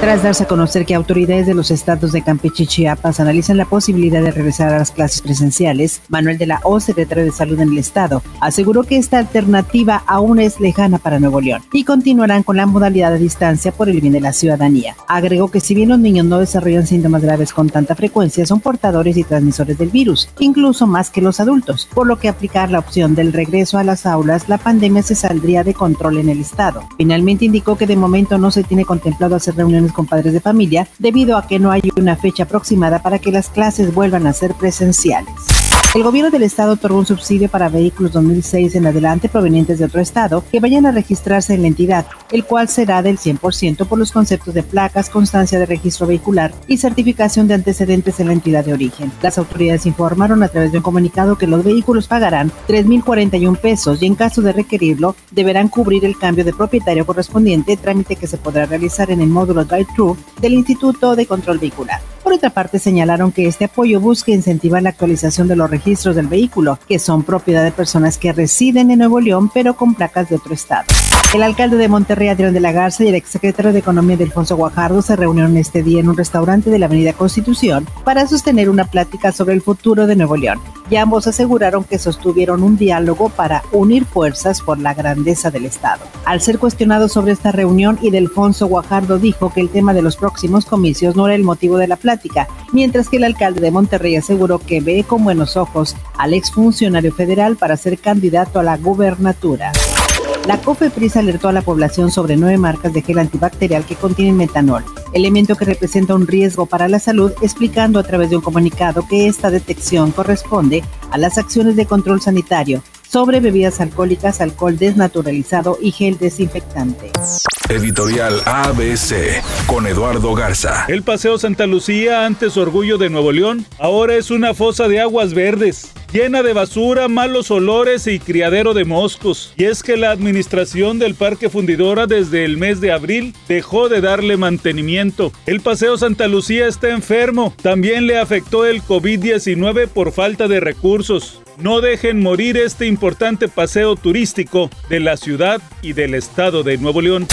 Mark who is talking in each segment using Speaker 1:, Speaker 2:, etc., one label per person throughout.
Speaker 1: Tras darse a conocer que autoridades de los estados de Campeche y Chiapas analizan la posibilidad de regresar a las clases presenciales, Manuel de la O, secretario de Salud en el estado, aseguró que esta alternativa aún es lejana para Nuevo León y continuarán con la modalidad de distancia por el bien de la ciudadanía. Agregó que si bien los niños no desarrollan síntomas graves con tanta frecuencia, son portadores y transmisores del virus, incluso más que los adultos, por lo que aplicar la opción del regreso a las aulas, la pandemia se saldría de control en el estado. Finalmente indicó que de momento no se tiene contemplado hacer reuniones con padres de familia debido a que no hay una fecha aproximada para que las clases vuelvan a ser presenciales. El gobierno del estado otorgó un subsidio para vehículos 2006 en adelante provenientes de otro estado que vayan a registrarse en la entidad, el cual será del 100% por los conceptos de placas, constancia de registro vehicular y certificación de antecedentes en la entidad de origen. Las autoridades informaron a través de un comunicado que los vehículos pagarán 3.041 pesos y en caso de requerirlo deberán cubrir el cambio de propietario correspondiente, trámite que se podrá realizar en el módulo drive-thru del Instituto de Control Vehicular. Por otra parte, señalaron que este apoyo busca incentivar la actualización de los registros del vehículo, que son propiedad de personas que residen en Nuevo León pero con placas de otro estado. El alcalde de Monterrey, Adrián de la Garza, y el exsecretario de Economía, Delfonso Guajardo, se reunieron este día en un restaurante de la Avenida Constitución para sostener una plática sobre el futuro de Nuevo León. Y ambos aseguraron que sostuvieron un diálogo para unir fuerzas por la grandeza del Estado. Al ser cuestionado sobre esta reunión, Delfonso Guajardo dijo que el tema de los próximos comicios no era el motivo de la plática, mientras que el alcalde de Monterrey aseguró que ve con buenos ojos al exfuncionario federal para ser candidato a la gubernatura. La COFEPRIS alertó a la población sobre nueve marcas de gel antibacterial que contienen metanol, elemento que representa un riesgo para la salud, explicando a través de un comunicado que esta detección corresponde a las acciones de control sanitario sobre bebidas alcohólicas, alcohol desnaturalizado y gel desinfectante.
Speaker 2: Editorial ABC con Eduardo Garza.
Speaker 3: El Paseo Santa Lucía, antes orgullo de Nuevo León, ahora es una fosa de aguas verdes llena de basura, malos olores y criadero de moscos. Y es que la administración del Parque Fundidora desde el mes de abril dejó de darle mantenimiento. El Paseo Santa Lucía está enfermo. También le afectó el COVID-19 por falta de recursos. No dejen morir este importante paseo turístico de la ciudad y del estado de Nuevo León.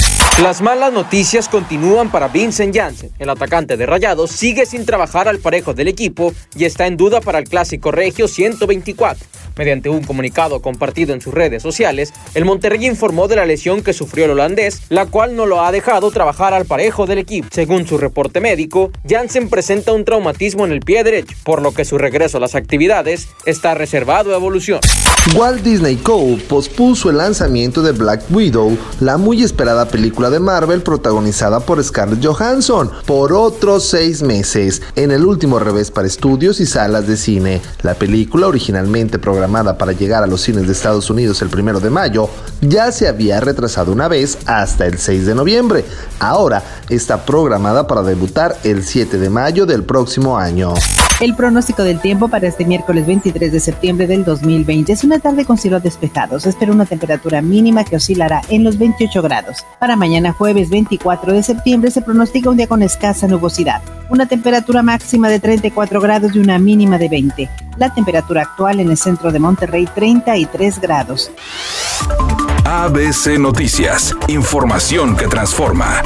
Speaker 4: Las malas noticias continúan para Vincent Janssen. El atacante de Rayados sigue sin trabajar al parejo del equipo y está en duda para el clásico regio 124. Mediante un comunicado compartido en sus redes sociales, el Monterrey informó de la lesión que sufrió el holandés, la cual no lo ha dejado trabajar al parejo del equipo. Según su reporte médico, Janssen presenta un traumatismo en el pie derecho, por lo que su regreso a las actividades está reservado a evolución.
Speaker 5: Walt Disney Co. pospuso el lanzamiento de Black Widow, la muy esperada película de Marvel protagonizada por Scarlett Johansson, por otros seis meses, en el último revés para estudios y salas de cine. La película, originalmente programada para llegar a los cines de Estados Unidos el primero de mayo, ya se había retrasado una vez hasta el 6 de noviembre. Ahora está programada para debutar el 7 de mayo del próximo año.
Speaker 1: El pronóstico del tiempo para este miércoles 23 de septiembre del 2020 es una tarde con cielos despejados. Espera una temperatura mínima que oscilará en los 28 grados. Para mañana jueves 24 de septiembre se pronostica un día con escasa nubosidad. Una temperatura máxima de 34 grados y una mínima de 20. La temperatura actual en el centro de Monterrey 33 grados.
Speaker 2: ABC Noticias. Información que transforma.